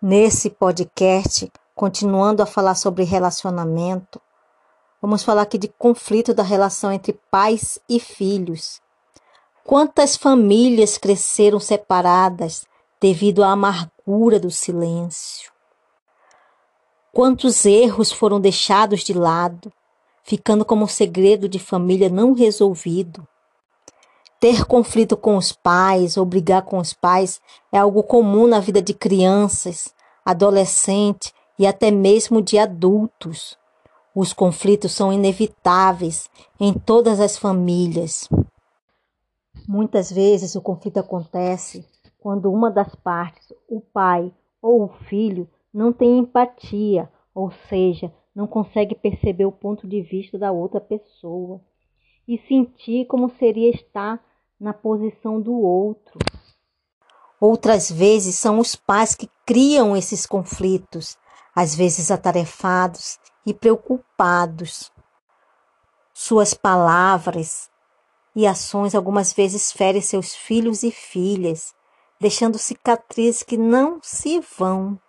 Nesse podcast, continuando a falar sobre relacionamento, vamos falar aqui de conflito da relação entre pais e filhos. Quantas famílias cresceram separadas devido à amargura do silêncio? Quantos erros foram deixados de lado, ficando como segredo de família não resolvido? Ter conflito com os pais ou brigar com os pais é algo comum na vida de crianças, adolescentes e até mesmo de adultos. Os conflitos são inevitáveis em todas as famílias. Muitas vezes o conflito acontece quando uma das partes, o pai ou o filho, não tem empatia, ou seja, não consegue perceber o ponto de vista da outra pessoa e sentir como seria estar na posição do outro. Outras vezes são os pais que criam esses conflitos, às vezes atarefados e preocupados. Suas palavras e ações algumas vezes ferem seus filhos e filhas, deixando cicatrizes que não se vão.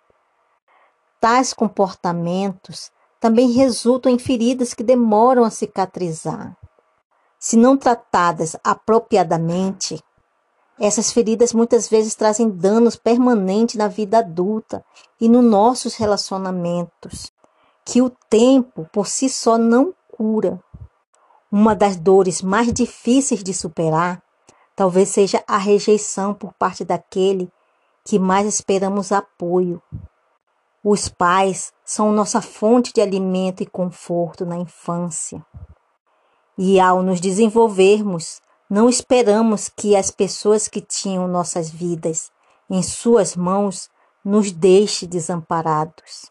Tais comportamentos também resultam em feridas que demoram a cicatrizar. Se não tratadas apropriadamente, essas feridas muitas vezes trazem danos permanentes na vida adulta e nos nossos relacionamentos, que o tempo por si só não cura. Uma das dores mais difíceis de superar talvez seja a rejeição por parte daquele que mais esperamos apoio. Os pais são nossa fonte de alimento e conforto na infância. E ao nos desenvolvermos, não esperamos que as pessoas que tinham nossas vidas em suas mãos nos deixe desamparados.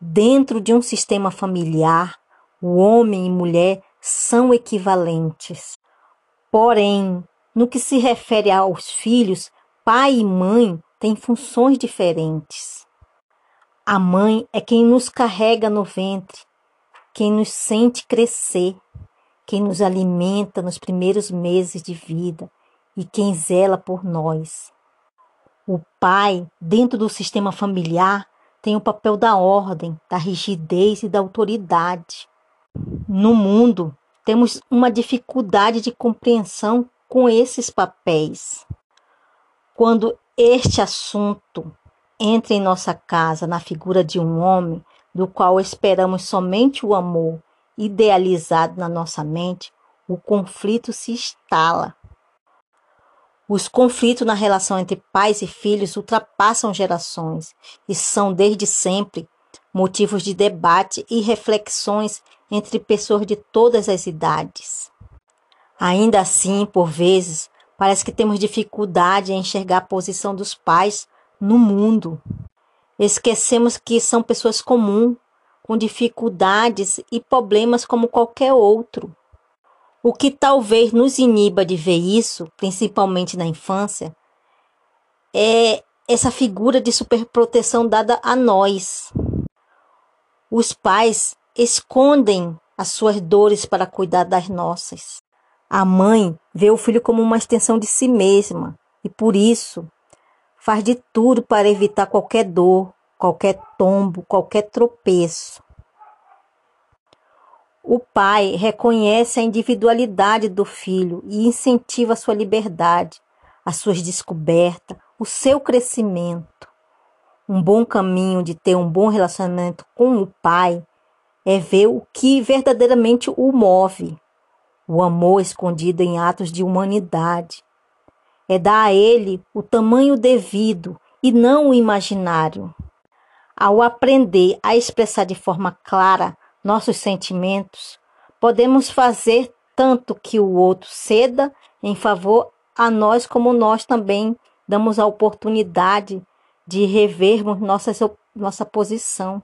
Dentro de um sistema familiar, o homem e mulher são equivalentes. Porém, no que se refere aos filhos, pai e mãe têm funções diferentes. A mãe é quem nos carrega no ventre, quem nos sente crescer quem nos alimenta nos primeiros meses de vida e quem zela por nós. O pai, dentro do sistema familiar, tem o papel da ordem, da rigidez e da autoridade. No mundo, temos uma dificuldade de compreensão com esses papéis. Quando este assunto entra em nossa casa na figura de um homem, do qual esperamos somente o amor idealizado na nossa mente, o conflito se instala. Os conflitos na relação entre pais e filhos ultrapassam gerações e são desde sempre motivos de debate e reflexões entre pessoas de todas as idades. Ainda assim, por vezes, parece que temos dificuldade em enxergar a posição dos pais no mundo. Esquecemos que são pessoas comuns com dificuldades e problemas como qualquer outro. O que talvez nos iniba de ver isso, principalmente na infância, é essa figura de superproteção dada a nós. Os pais escondem as suas dores para cuidar das nossas. A mãe vê o filho como uma extensão de si mesma e por isso faz de tudo para evitar qualquer dor, qualquer tombo, qualquer tropeço. O pai reconhece a individualidade do filho e incentiva sua liberdade, as suas descobertas, o seu crescimento. Um bom caminho de ter um bom relacionamento com o pai é ver o que verdadeiramente o move, o amor escondido em atos de humanidade. É dar a ele o tamanho devido e não o imaginário. Ao aprender a expressar de forma clara nossos sentimentos, podemos fazer tanto que o outro ceda em favor a nós, como nós também damos a oportunidade de revermos nossa nossa posição.